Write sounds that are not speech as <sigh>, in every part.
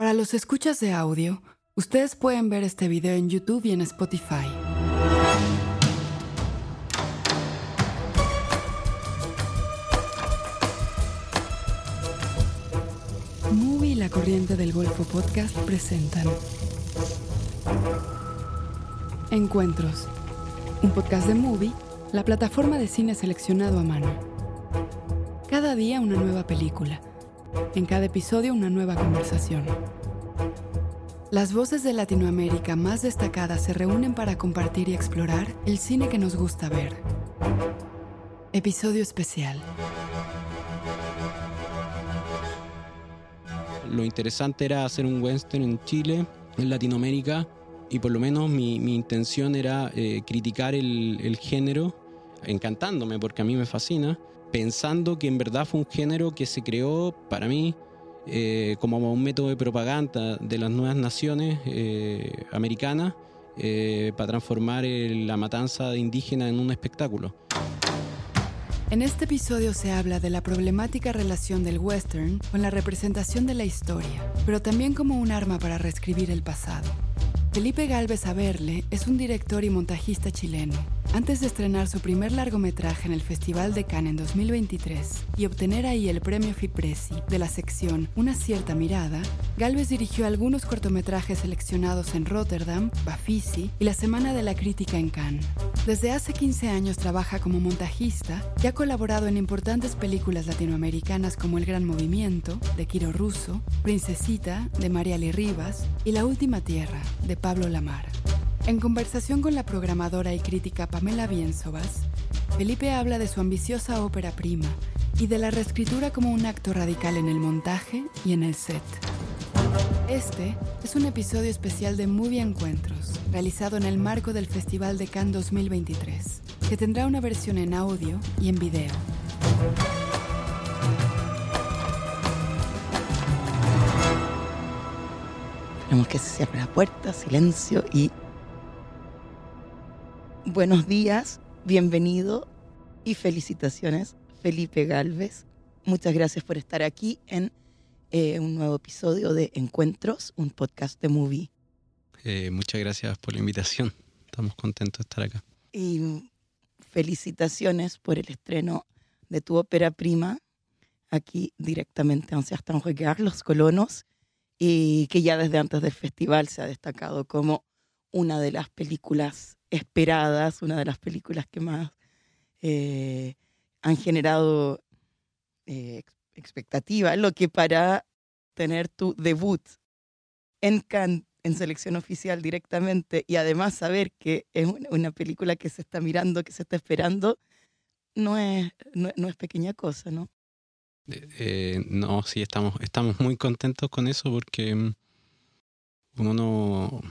Para los escuchas de audio, ustedes pueden ver este video en YouTube y en Spotify. Movie y la Corriente del Golfo Podcast presentan Encuentros, un podcast de Movie, la plataforma de cine seleccionado a mano. Cada día una nueva película en cada episodio una nueva conversación. Las voces de Latinoamérica más destacadas se reúnen para compartir y explorar el cine que nos gusta ver. Episodio especial. Lo interesante era hacer un western en Chile, en Latinoamérica, y por lo menos mi, intención era eh, criticar el, el género, encantándome porque a mí me fascina, pensando que en verdad fue un género que se creó para mí eh, como un método de propaganda de las nuevas naciones eh, americanas eh, para transformar la matanza de indígenas en un espectáculo. En este episodio se habla de la problemática relación del western con la representación de la historia, pero también como un arma para reescribir el pasado. Felipe Galvez Averle es un director y montajista chileno antes de estrenar su primer largometraje en el Festival de Cannes en 2023 y obtener ahí el premio Fipresi de la sección Una cierta mirada, Galvez dirigió algunos cortometrajes seleccionados en Rotterdam, Bafisi y la Semana de la Crítica en Cannes. Desde hace 15 años trabaja como montajista y ha colaborado en importantes películas latinoamericanas como El Gran Movimiento, de Quiro Russo, Princesita, de Mariali Rivas y La Última Tierra, de Pablo Lamar. En conversación con la programadora y crítica Pamela Biensovas, Felipe habla de su ambiciosa ópera prima y de la reescritura como un acto radical en el montaje y en el set. Este es un episodio especial de Movie Encuentros, realizado en el marco del Festival de Cannes 2023, que tendrá una versión en audio y en video. Tenemos que cierre la puerta, silencio y Buenos días, bienvenido y felicitaciones, Felipe Galvez. Muchas gracias por estar aquí en eh, un nuevo episodio de Encuentros, un podcast de movie. Eh, muchas gracias por la invitación. Estamos contentos de estar acá. Y felicitaciones por el estreno de tu ópera prima, aquí directamente en Sebastián Regard, Los Colonos, y que ya desde antes del festival se ha destacado como una de las películas esperadas, una de las películas que más eh, han generado eh, expectativa, lo que para tener tu debut en Cannes en selección oficial directamente y además saber que es una película que se está mirando, que se está esperando, no es, no, es pequeña cosa, ¿no? Eh, no, sí, estamos, estamos muy contentos con eso porque mm, uno no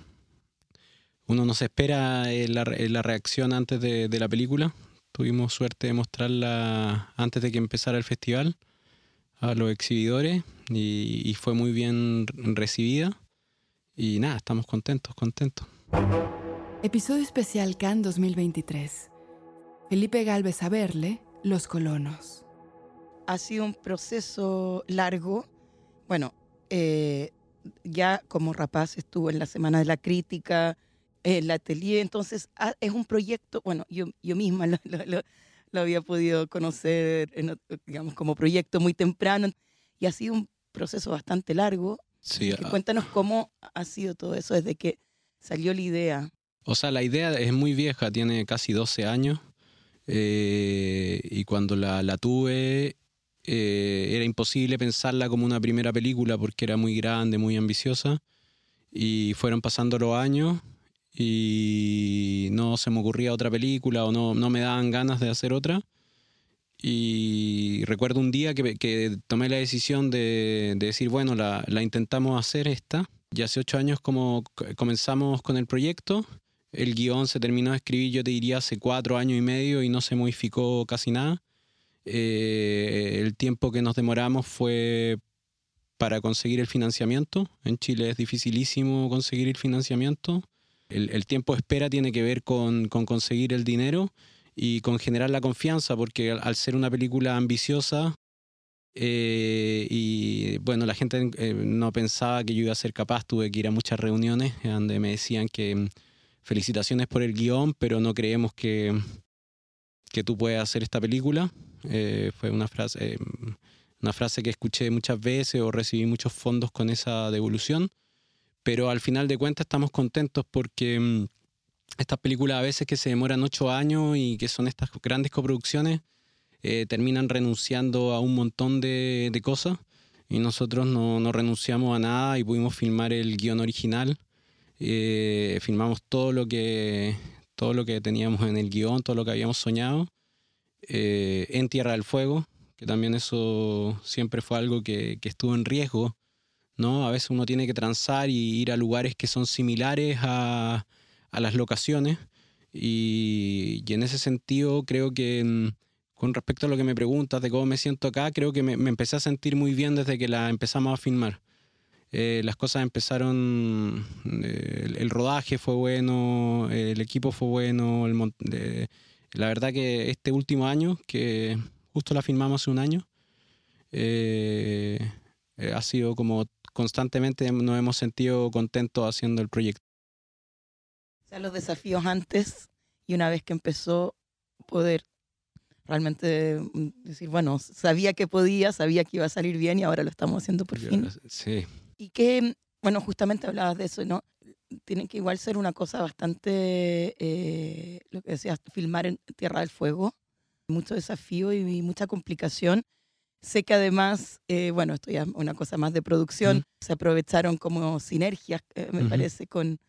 uno no se espera la, la reacción antes de, la película. Tuvimos suerte de mostrarla antes de que empezara el festival a los exhibidores y, fue muy bien recibida. Y nada, estamos contentos, contentos. Episodio especial Cannes 2023. Felipe Galvez a verle, Los Colonos. Ha sido un proceso largo. Bueno, eh, ya como rapaz estuvo en la Semana de la Crítica, el atelier. Entonces, ah, es un proyecto, bueno, yo, yo misma <laughs> lo, había podido conocer, digamos, como proyecto muy temprano y ha sido un proceso bastante largo. Sí, ah. Cuéntanos cómo ha sido todo eso desde que salió la idea. O sea, la idea es muy vieja, tiene casi 12 años. Eh, y cuando la, la tuve, eh, era imposible pensarla como una primera película porque era muy grande, muy ambiciosa. Y fueron pasando los años y no se me ocurría otra película o no, no me daban ganas de hacer otra. Y recuerdo un día que, que tomé la decisión de, de decir, bueno, la, la, intentamos hacer esta. Y hace ocho años como comenzamos con el proyecto. El guion se terminó de escribir, yo te diría, hace cuatro años y medio y no se modificó casi nada. Eh, el tiempo que nos demoramos fue para conseguir el financiamiento. En Chile es dificilísimo conseguir el financiamiento. El, tiempo de espera tiene que ver con, conseguir el dinero y con generar la confianza, porque al, ser una película ambiciosa, Eh, y bueno, la gente eh, no pensaba que yo iba a ser capaz, tuve que ir a muchas reuniones donde me decían que mm, felicitaciones por el guion, pero no creemos que, que tú puedas hacer esta película. Eh, fue una frase, una frase que escuché muchas veces o recibí muchos fondos con esa devolución, pero al final de cuentas estamos contentos porque mm, estas películas a veces que se demoran ocho años y que son estas grandes coproducciones, eh, terminan renunciando a un montón de, cosas y nosotros no, renunciamos a nada y pudimos filmar el guion original. Eh, filmamos todo lo que todo lo que teníamos en el guion, todo lo que habíamos soñado eh, en Tierra del Fuego, que también eso siempre fue algo que, estuvo en riesgo, ¿no? A veces uno tiene que transar y ir a lugares que son similares a, a las locaciones y, y, en ese sentido creo que mm, con respecto a lo que me preguntas de cómo me siento acá, creo que me, empecé a sentir muy bien desde que la empezamos a filmar. Eh, las cosas empezaron, eh, el, rodaje fue bueno, el equipo fue bueno, la verdad que este último año, que justo la filmamos hace un año, eh, ha sido como constantemente nos hemos sentido contentos haciendo el proyecto. O sea, los desafíos antes y una vez que empezó poder realmente mm, decir, bueno, sabía que podía, sabía que iba a salir bien y ahora lo estamos haciendo por fin. Sí. Y que, bueno, justamente hablabas de eso, ¿no? Tiene que igual ser una cosa bastante, eh, lo que decías, filmar en Tierra del Fuego, mucho desafío y, mucha complicación. Sé que además, eh, bueno, esto ya es una cosa más de producción, se aprovecharon como sinergias, eh, me parece, con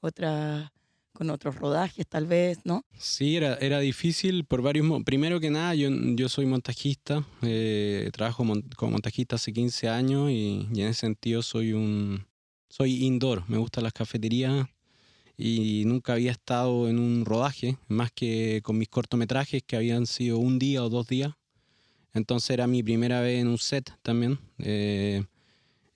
otras con otros rodajes tal vez, ¿no? Sí, era, era difícil por varios Primero que nada, yo, yo soy montajista, eh, trabajo como montajista hace 15 años y, en ese sentido soy un... Soy indoor, me gustan las cafeterías y nunca había estado en un rodaje, más que con mis cortometrajes que habían sido un día o dos días. Entonces era mi primera vez en un set también. Eh,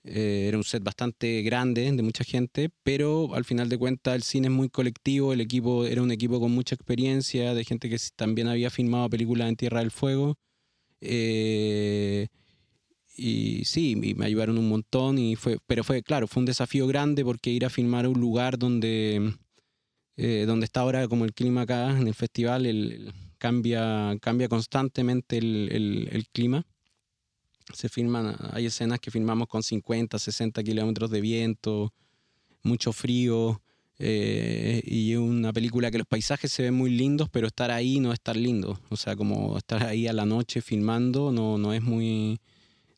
eh, era un set bastante grande, de mucha gente, pero al final de cuentas el cine es muy colectivo, el equipo era un equipo con mucha experiencia, de gente que también había filmado películas en Tierra del Fuego. Eh, y sí, me ayudaron un montón, y fue, pero fue, claro, fue un desafío grande porque ir a filmar a un lugar donde, donde está ahora como el clima acá en el festival, el, cambia, cambia constantemente el, el clima se filman, hay escenas que filmamos con 50, 60 kilómetros de viento, mucho frío, eh, y una película que los paisajes se ven muy lindos, pero estar ahí no es estar lindo. O sea, como estar ahí a la noche filmando no, no es muy,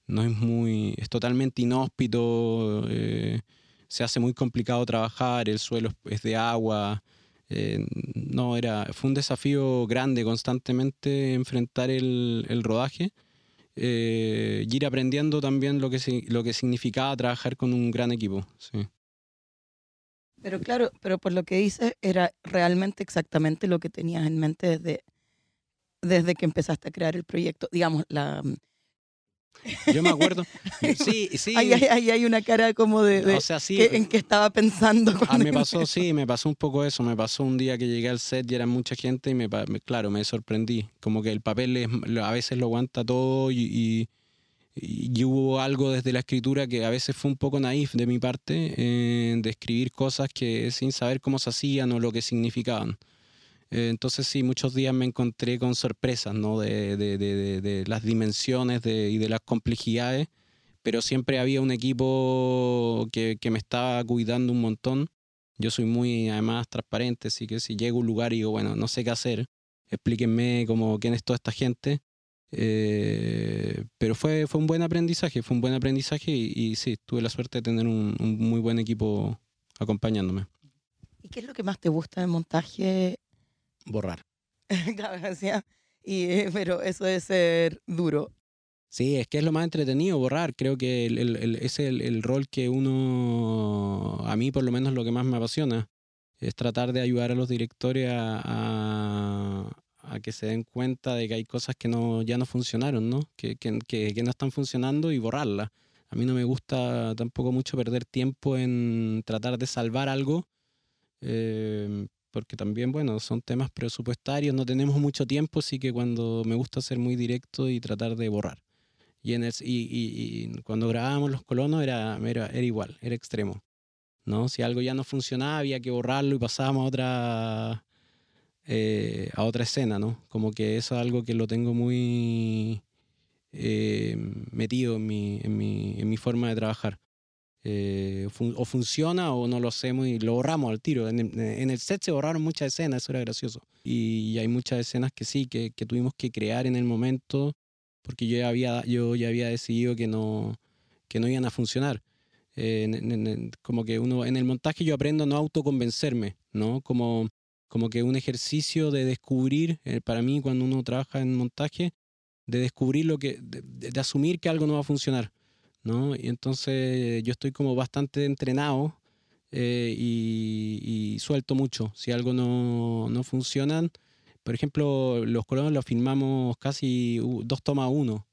no es muy, es totalmente inhóspito, eh, se hace muy complicado trabajar, el suelo es de agua. Eh, no, era, fue un desafío grande constantemente enfrentar el, el rodaje eh, y ir aprendiendo también lo que, lo que significaba trabajar con un gran equipo. Sí. Pero claro, pero por lo que dices, era realmente exactamente lo que tenías en mente desde, desde que empezaste a crear el proyecto. Digamos, la, yo me acuerdo. <laughs> Sí, sí. Ahí, hay una cara como de. o sea, sí, en que estaba pensando. A ah, me pasó, sí, me pasó un poco eso. Me pasó un día que llegué al set y era mucha gente y me, claro, me sorprendí. Como que el papel a veces lo aguanta todo y, y, hubo algo desde la escritura que a veces fue un poco naif de mi parte eh, de escribir cosas que sin saber cómo se hacían o lo que significaban. Eh, entonces sí, muchos días me encontré con sorpresas, ¿no? De, de, de, de las dimensiones y de las complejidades, pero siempre había un equipo que, que, me estaba cuidando un montón. Yo soy muy, además, transparente, así que si llego a un lugar y digo, bueno, no sé qué hacer, explíquenme cómo, quién es toda esta gente. Eh, pero fue, fue un buen aprendizaje, fue un buen aprendizaje y, y sí, tuve la suerte de tener un, un muy buen equipo acompañándome. ¿Y qué es lo que más te gusta del montaje borrar. <laughs> y, eh, pero eso debe ser duro. Sí, es que es lo más entretenido, borrar. Creo que el, el, es el, rol que uno, a mí por lo menos lo que más me apasiona, es tratar de ayudar a los directores a, a, que se den cuenta de que hay cosas que no, ya no funcionaron, ¿no? Que, que, que, no están funcionando y borrarlas. A mí no me gusta tampoco mucho perder tiempo en tratar de salvar algo, eh, porque también, bueno, son temas presupuestarios, no tenemos mucho tiempo, así que cuando me gusta ser muy directo y tratar de borrar. Y, en el, y, y, cuando grabábamos Los Colonos era, era, era, igual, era extremo. ¿no? Si algo ya no funcionaba, había que borrarlo y pasábamos a otra, eh, a otra escena. ¿no? Como que eso es algo que lo tengo muy eh, metido en mi, en, mi, en mi forma de trabajar. Eh, o funciona o no lo hacemos y lo borramos al tiro. En el, set se borraron muchas escenas, eso era gracioso. Y, hay muchas escenas que sí, que, tuvimos que crear en el momento porque yo ya había, yo ya había decidido que no, que no iban a funcionar. Eh, como que uno, en el montaje yo aprendo a no autoconvencerme, ¿no? Como, como que un ejercicio de descubrir, eh, para mí cuando uno trabaja en montaje, de descubrir lo que, de, asumir que algo no va a funcionar, ¿no? Y entonces yo estoy como bastante entrenado eh, y, y, suelto mucho. Si algo no, no funciona, por ejemplo, los colonos los filmamos casi dos tomas uno.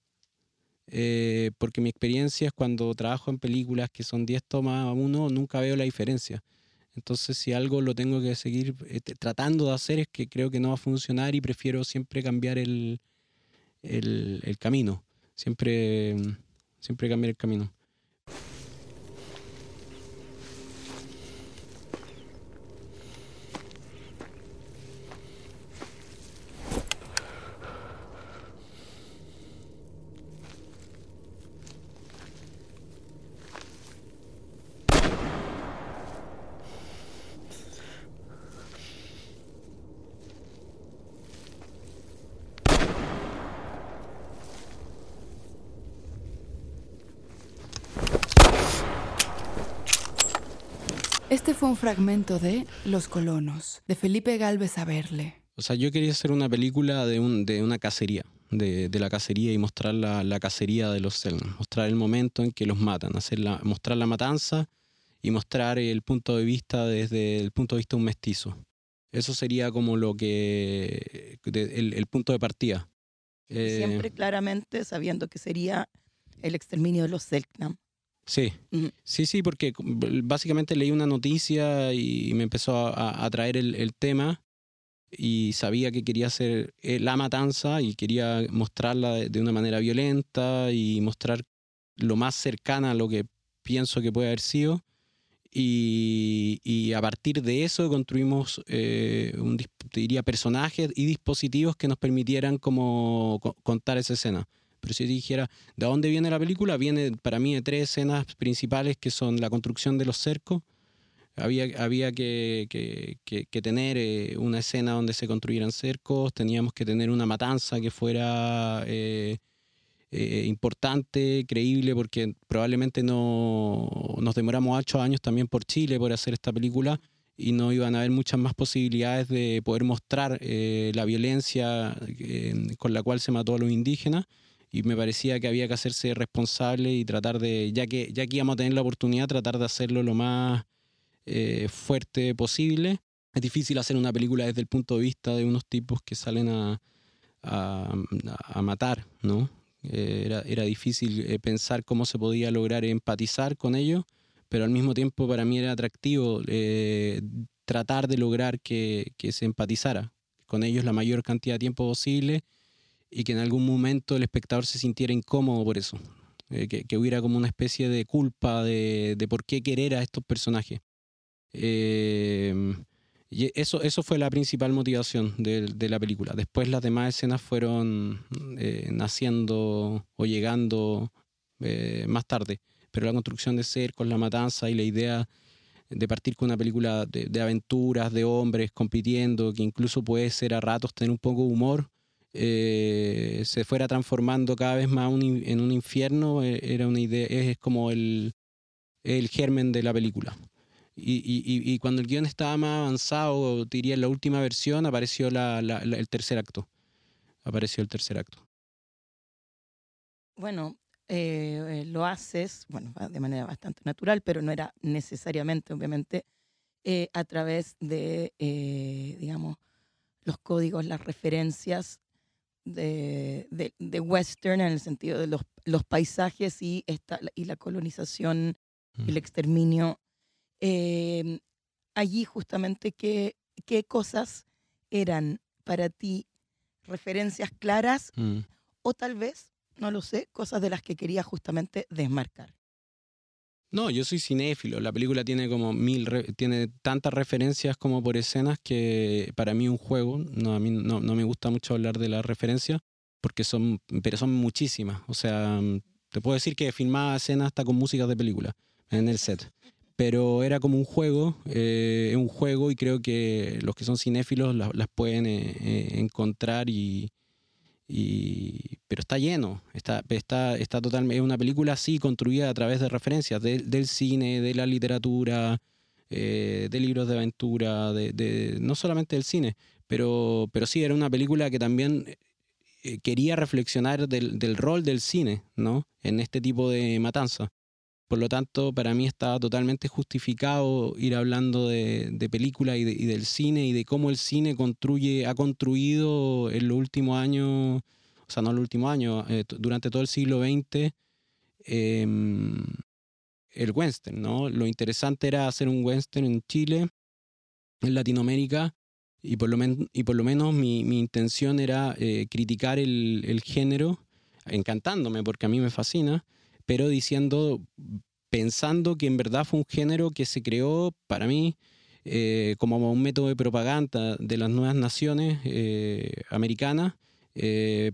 Eh, porque mi experiencia es cuando trabajo en películas que son 10 tomas uno, nunca veo la diferencia. Entonces, si algo lo tengo que seguir eh, tratando de hacer es que creo que no va a funcionar y prefiero siempre cambiar el, el, el camino. Siempre, siempre cambiar el camino. Este fue un fragmento de Los colonos, de Felipe Galvez Averle. O sea, yo quería hacer una película de, un, de una cacería, de, de, la cacería y mostrar la, la cacería de los Selman, mostrar el momento en que los matan, hacer la, mostrar la matanza y mostrar el punto de vista desde el punto de vista de un mestizo. Eso sería como lo que, el, el, punto de partida. Siempre eh, claramente sabiendo que sería el exterminio de los Selknam. Sí, sí, sí, porque básicamente leí una noticia y me empezó a atraer el, el, tema y sabía que quería hacer eh, la matanza y quería mostrarla de, una manera violenta y mostrar lo más cercana a lo que pienso que puede haber sido. Y, y a partir de eso construimos, eh, un, diría, personajes y dispositivos que nos permitieran como contar esa escena. Pero si dijera, ¿de dónde viene la película? Viene para mí de tres escenas principales que son la construcción de los cercos. Había, había que, tener eh, una escena donde se construyeran cercos, teníamos que tener una matanza que fuera eh, eh, importante, creíble, porque probablemente no nos demoramos ocho años también por Chile por hacer esta película y no iban a haber muchas más posibilidades de poder mostrar la violencia con la cual se mató a los indígenas y me parecía que había que hacerse responsable y tratar de, ya que, ya que íbamos a tener la oportunidad, tratar de hacerlo lo más eh, fuerte posible. Es difícil hacer una película desde el punto de vista de unos tipos que salen a, a, a matar, ¿no? Eh, era, era, difícil eh, pensar cómo se podía lograr empatizar con ellos, pero al mismo tiempo para mí era atractivo tratar de lograr que, que se empatizara con ellos la mayor cantidad de tiempo posible y que en algún momento el espectador se sintiera incómodo por eso, eh, que, hubiera como una especie de culpa de, de por qué querer a estos personajes. Eh, y eso, eso fue la principal motivación de, la película. Después las demás escenas fueron eh, naciendo o llegando eh, más tarde, pero la construcción de ser con la matanza y la idea de partir con una película de, de, aventuras, de hombres compitiendo, que incluso puede ser a ratos tener un poco de humor, eh, se fuera transformando cada vez más en un infierno, eh, era una idea, es como el, el germen de la película. Y, y, cuando el guion estaba más avanzado, diría en la última versión, apareció la, el tercer acto. Apareció el tercer acto. Bueno, eh, lo haces, bueno, de manera bastante natural, pero no era necesariamente, obviamente, a través de, digamos, los códigos, las referencias de, de, de, western en el sentido de los, los paisajes y, esta, y la colonización, mm. el exterminio. Eh, allí justamente qué, qué cosas eran para ti referencias claras mm. o tal vez no lo sé, cosas de las que quería justamente desmarcar. No, yo soy cinéfilo. La película tiene como mil, tiene tantas referencias como por escenas que para mí un juego. No, a mí no, no me gusta mucho hablar de las referencias porque son, pero son muchísimas. O sea, te puedo decir que filmaba escenas hasta con música de película en el set. Pero era como un juego, eh, un juego y creo que los que son cinéfilos las, pueden eh, eh, encontrar y, y, pero está lleno, está, está, está totalmente, es una película así construida a través de referencias del cine, de la literatura, de libros de aventura, de, no solamente del cine, pero, pero sí era una película que también eh, quería reflexionar del, del, rol del cine, ¿no? En este tipo de matanza. Por lo tanto, para mí estaba totalmente justificado ir hablando de, de película y, y, del cine y de cómo el cine construye, ha construido en los últimos años, o sea, no en los últimos años, eh, durante todo el siglo XX, em, el western, ¿no? Lo interesante era hacer un western en Chile, en Latinoamérica, y por lo, y por lo menos mi, mi intención era eh, criticar el, el, género, encantándome porque a mí me fascina, pero diciendo, pensando que en verdad fue un género que se creó para mí eh, como un método de propaganda de las nuevas naciones eh, americanas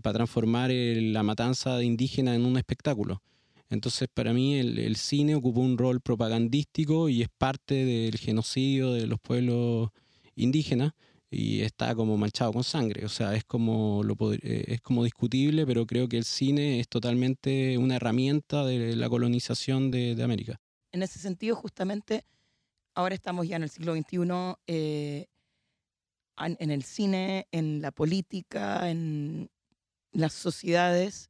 para transformar la matanza de indígenas en un espectáculo. Entonces, para mí, el, el, cine ocupó un rol propagandístico y es parte del genocidio de los pueblos indígenas y está como manchado con sangre. O sea, es como, lo, eh, es como discutible, pero creo que el cine es totalmente una herramienta de la colonización de, de América. En ese sentido, justamente, ahora estamos ya en el siglo XXI, eh, en el cine, en la política, en las sociedades,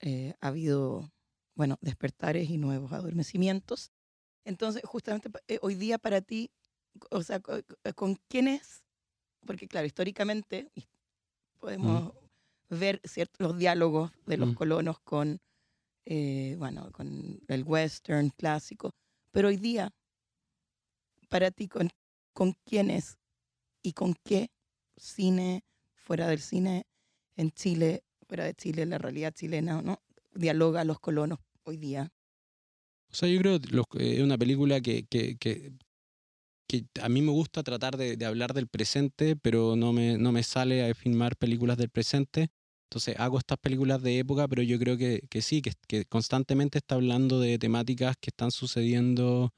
eh, ha habido, bueno, despertares y nuevos adormecimientos. Entonces, justamente hoy día para ti, o sea, ¿con quiénes porque claro, históricamente podemos ver ciertos, los diálogos de los colonos con, eh, bueno, con el western clásico, pero hoy día, para ti, ¿con, con quiénes y con qué cine, fuera del cine, en Chile, fuera de Chile, la realidad chilena, ¿no? dialoga los colonos hoy día? O sea, yo creo que es una película que, que, que, a mí me gusta tratar de, hablar del presente, pero no me, no me sale a filmar películas del presente. Entonces hago estas películas de época, pero yo creo que, que sí, que, constantemente está hablando de temáticas que están sucediendo,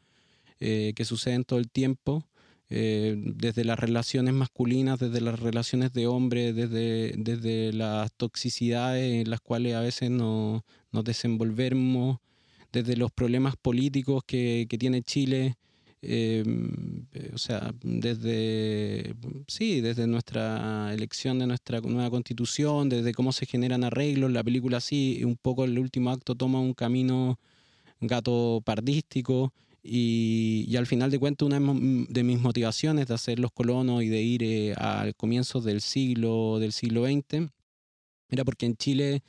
eh, que suceden todo el tiempo, eh, desde las relaciones masculinas, desde las relaciones de hombres, desde, desde las toxicidades en las cuales a veces nos, nos desenvolvemos, desde los problemas políticos que tiene Chile. Em, eh, o sea, desde, sí, desde nuestra elección de nuestra nueva constitución, desde cómo se generan arreglos, la película sí, un poco el último acto toma un camino gato pardístico y, y al final de cuentas una de mis motivaciones de hacer los colonos y de ir eh, al comienzo del siglo, del siglo XX era porque en Chile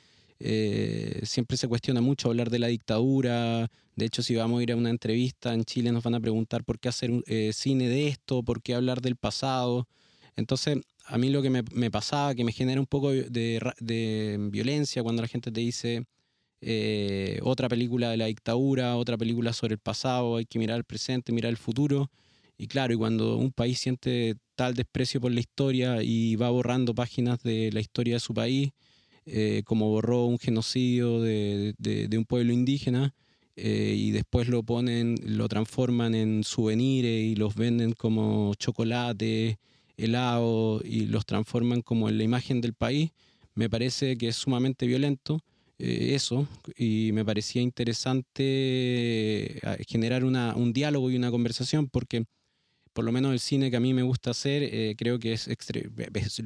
eh, siempre se cuestiona mucho hablar de la dictadura. De hecho, si vamos a ir a una entrevista en Chile, nos van a preguntar por qué hacer eh, cine de esto, por qué hablar del pasado. Entonces, a mí lo que me, me pasaba, que me genera un poco de, violencia cuando la gente te dice eh, otra película de la dictadura, otra película sobre el pasado, hay que mirar el presente, mirar el futuro. Y claro, y cuando un país siente tal desprecio por la historia y va borrando páginas de la historia de su país, eh, como borró un genocidio de, un pueblo indígena eh, y después lo ponen, lo transforman en souvenirs y los venden como chocolate, helado y los transforman como en la imagen del país, me parece que es sumamente violento. Eh, eso y me parecía interesante generar una, un diálogo y una conversación porque por lo menos el cine que a mí me gusta hacer creo que es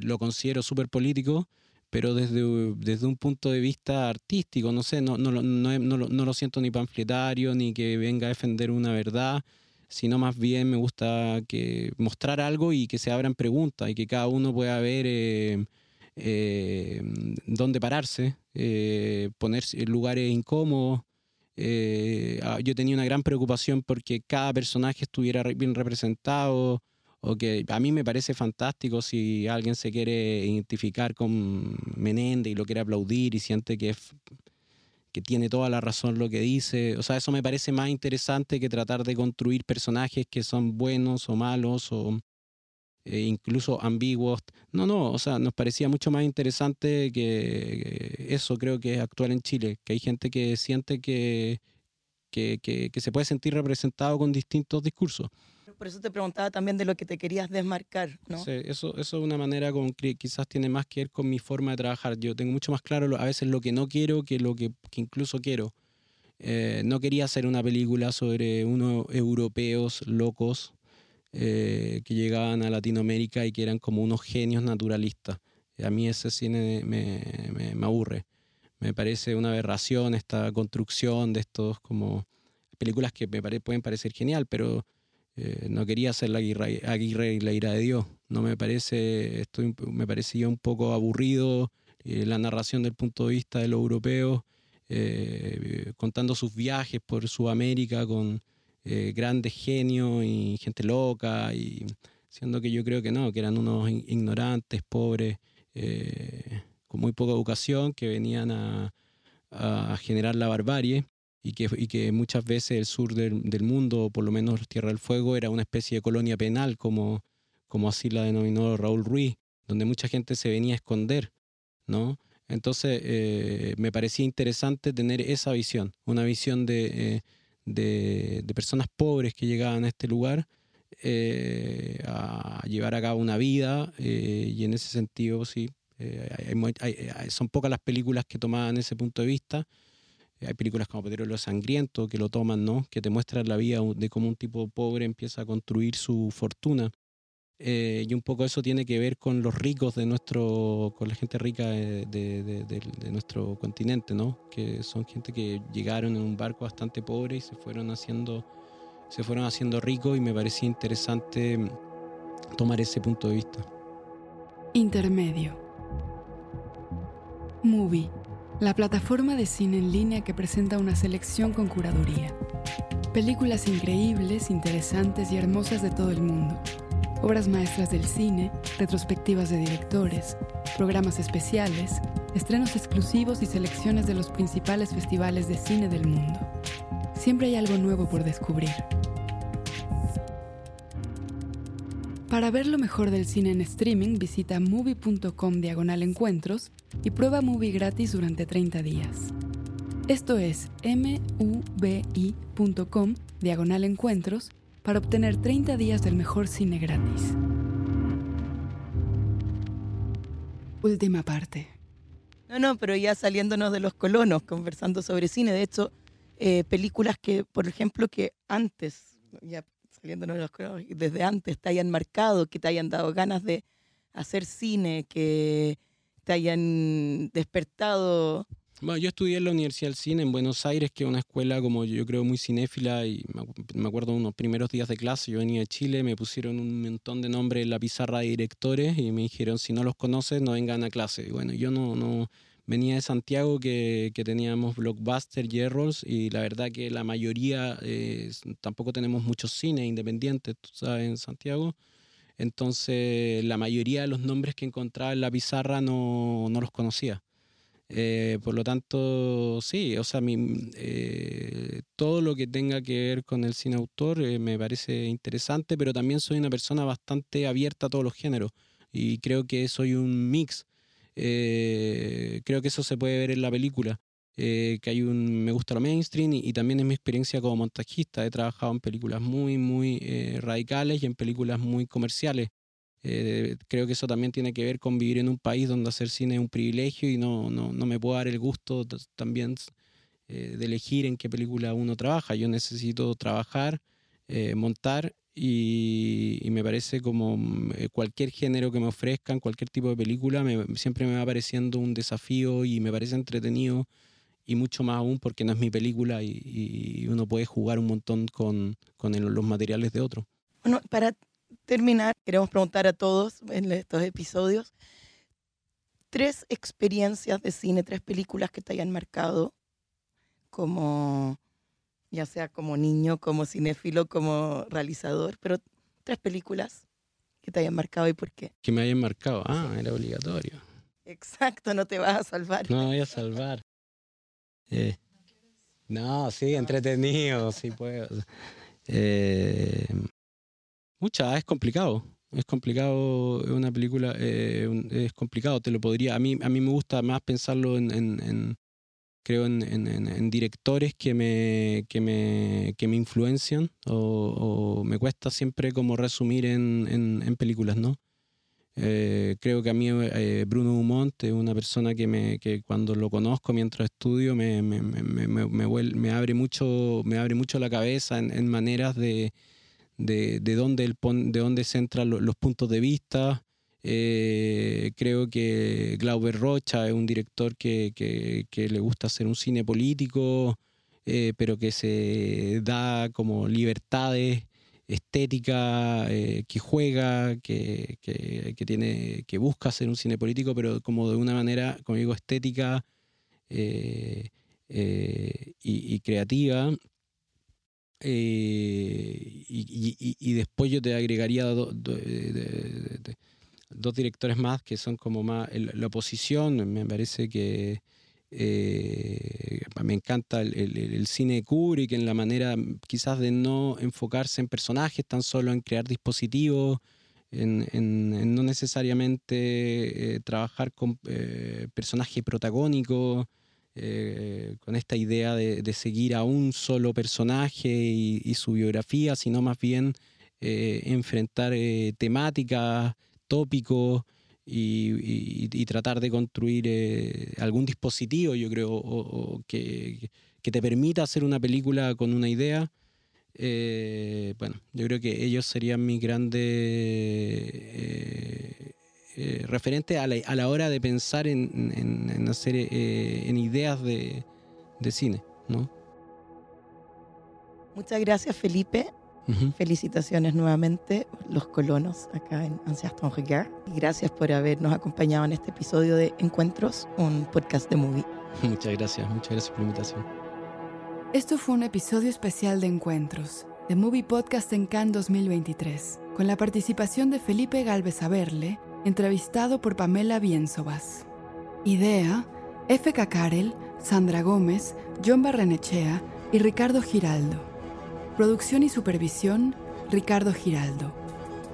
lo considero súper político pero desde, desde un punto de vista artístico, no sé, no, no, no, no, lo siento ni panfletario, ni que venga a defender una verdad, sino más bien me gusta que mostrar algo y que se abran preguntas y que cada uno pueda ver eh, eh, dónde pararse, eh, lugares incómodos. Eh, ah, yo tenía una gran preocupación porque cada personaje estuviera bien representado, o que a mí me parece fantástico si alguien se quiere identificar con Menéndez y lo quiere aplaudir y siente que, tiene toda la razón lo que dice. O sea, eso me parece más interesante que tratar de construir personajes que son buenos o malos o eh, incluso ambiguos. No, no, o sea, nos parecía mucho más interesante que eso creo que es actual en Chile, que hay gente que siente que, que se puede sentir representado con distintos discursos. Por eso te preguntaba también de lo que te querías desmarcar, ¿no? Sí, eso, eso es una manera con que quizás tiene más que ver con mi forma de trabajar. Yo tengo mucho más claro a veces lo que no quiero que lo que, incluso quiero. Eh, no quería hacer una película sobre unos europeos locos eh, que llegaban a Latinoamérica y que eran como unos genios naturalistas. A mí ese cine me, me, me aburre. Me parece una aberración esta construcción de estos como películas que me pueden parecer genial, pero eh, no quería hacer la Aguirre, y la ira de Dios. No me parece, estoy, me parecía un poco aburrido eh, la narración del punto de vista de los europeos, eh, contando sus viajes por Sudamérica con grandes genios y gente loca, y siendo que yo creo que no, que eran unos ignorantes, pobres, con muy poca educación, que venían a, a generar la barbarie y que, y que muchas veces el sur del, del, mundo, por lo menos Tierra del Fuego, era una especie de colonia penal, como, como así la denominó Raúl Ruiz, donde mucha gente se venía a esconder, ¿no? Entonces, eh, me parecía interesante tener esa visión, una visión de, eh, de, de, personas pobres que llegaban a este lugar eh, a llevar a cabo una vida, y en ese sentido, sí, son pocas las películas que tomaban ese punto de vista, hay películas como Pedro Sangriento que lo toman, ¿no? Que te muestran la vida de cómo un tipo pobre empieza a construir su fortuna. Eh, y un poco eso tiene que ver con los ricos de nuestro, con la gente rica de, de, de, nuestro continente, ¿no? Que son gente que llegaron en un barco bastante pobre y se fueron haciendo, se fueron haciendo ricos y me parecía interesante tomar ese punto de vista. Intermedio. Movie la plataforma de cine en línea que presenta una selección con curaduría. Películas increíbles, interesantes y hermosas de todo el mundo. Obras maestras del cine, retrospectivas de directores, programas especiales, estrenos exclusivos y selecciones de los principales festivales de cine del mundo. Siempre hay algo nuevo por descubrir. Para ver lo mejor del cine en streaming, visita movie.com diagonal encuentros y prueba Movie gratis durante 30 días. Esto es mubi.com diagonal encuentros para obtener 30 días del mejor cine gratis. Última parte. No, no, pero ya saliéndonos de los colonos, conversando sobre cine, de hecho, eh, películas que, por ejemplo, que antes, ya desde antes te hayan marcado, que te hayan dado ganas de hacer cine, que te hayan despertado. Bueno, yo estudié en la Universidad del Cine en Buenos Aires, que es una escuela como yo creo muy cinéfila y me acuerdo unos primeros días de clase, yo venía de Chile, me pusieron un montón de nombres en la pizarra de directores y me dijeron, si no los conoces, no vengan a clase. Y bueno, yo no, no, venía de Santiago que, que teníamos Blockbuster y Errols y la verdad que la mayoría eh, tampoco tenemos muchos cines independientes, tú sabes, en Santiago. Entonces la mayoría de los nombres que encontraba en la pizarra no, no los conocía. Eh, por lo tanto, sí, o sea, mi, eh, todo lo que tenga que ver con el cine autor me parece interesante, pero también soy una persona bastante abierta a todos los géneros y creo que soy un mix eh, creo que eso se puede ver en la película. Eh, que hay un me gusta lo mainstream y, también es mi experiencia como montajista. He trabajado en películas muy, muy eh, radicales y en películas muy comerciales. creo que eso también tiene que ver con vivir en un país donde hacer cine es un privilegio y no, no, no me puedo dar el gusto también de elegir en qué película uno trabaja. Yo necesito trabajar, montar y, me parece como mm, eh, cualquier género que me ofrezcan, cualquier tipo de película, siempre me va pareciendo un desafío y me parece entretenido y mucho más aún porque no es mi película y, uno puede jugar un montón con, con los materiales de otro. Bueno, para terminar, queremos preguntar a todos en estos episodios tres experiencias de cine, tres películas que te hayan marcado como ya sea como niño, como cinéfilo, como realizador, pero tres películas que te hayan marcado y por qué. Que me hayan marcado. Ah, era obligatorio. Exacto, no te vas a salvar. No voy a salvar. Eh, no, sí, entretenido, sí puedo. Eh, mucha, es complicado. Es complicado, es una película, eh, es complicado, te lo podría. A mí, a mí me gusta más pensarlo en, en, creo, en, en, directores que me, que me, que me influencian o, me cuesta siempre como resumir en, películas, ¿no? Eh, creo que a mí eh, Bruno Dumont es una persona que, me, que cuando lo conozco mientras estudio me, me, me, abre, mucho, me abre mucho la cabeza en maneras de, de, de dónde, el, de dónde centran los, puntos de vista. Eh, creo que Glauber Rocha es un director que, le gusta hacer un cine político, eh, pero que se da como libertades estética, eh, que juega, que, que, tiene, que busca hacer un cine político, pero como de una manera, como digo, estética y, y, creativa. Eh, y, después yo te agregaría dos directores más que son como más la oposición. Me parece que eh, me encanta el, cine Kubrick en la manera quizás de no enfocarse en personajes, tan solo en crear dispositivos. En, no necesariamente eh, trabajar con personajes protagónicos, eh, con esta idea de, seguir a un solo personaje y, su biografía, sino más bien eh, enfrentar eh, temáticas, tópicos y, tratar de construir algún dispositivo, yo creo, que, que, te permita hacer una película con una idea. bueno, yo creo que ellos serían mis grandes eh, referente a la, hora de pensar en, hacer eh, en ideas de, cine, ¿no? Muchas gracias, Felipe. Felicitaciones nuevamente, los colonos acá en Ancien Regard. Y gracias por habernos acompañado en este episodio de Encuentros, un podcast de movie. <laughs> Muchas gracias, muchas gracias por la invitación. Esto fue un episodio especial de Encuentros, de Movie Podcast en Cannes 2023, con la participación de Felipe Galvez Averle entrevistado por Pamela Bienzobas. Idea, F.K. Karel, Sandra Gómez, John Barrenechea y Ricardo Giraldo. Producción y supervisión, Ricardo Giraldo.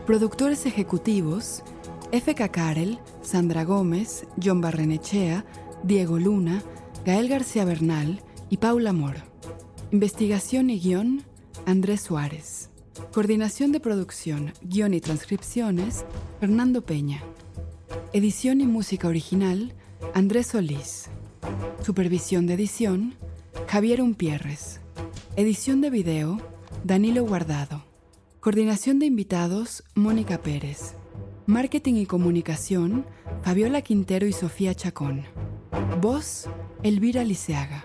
Productores ejecutivos, F.K. Karel, Sandra Gómez, John Barrenechea, Diego Luna, Gael García Bernal y Paula Moro. Investigación y guion, Andrés Suárez. Coordinación de producción, guion y transcripciones, Fernando Peña. Edición y música original, Andrés Solís. Supervisión de edición, Javier Umpierres. Edición de video, Danilo Guardado. Coordinación de invitados, Mónica Pérez. Marketing y comunicación, Fabiola Quintero y Sofía Chacón. Voz, Elvira Liceaga.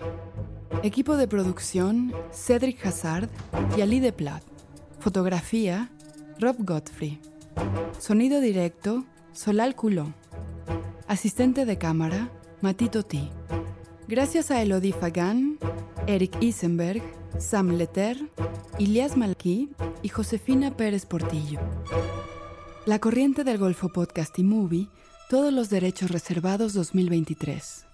Equipo de producción, Cedric Hazard y Ali de Plat. Fotografía, Rob Godfrey. Sonido directo, Solal Culó. Asistente de cámara, Matito T. Gracias a Elodie Fagan, Eric Isenberg, Sam Leter, Ilias Malki y Josefina Pérez Portillo. La Corriente del Golfo Podcast y Movie, todos los derechos reservados 2023.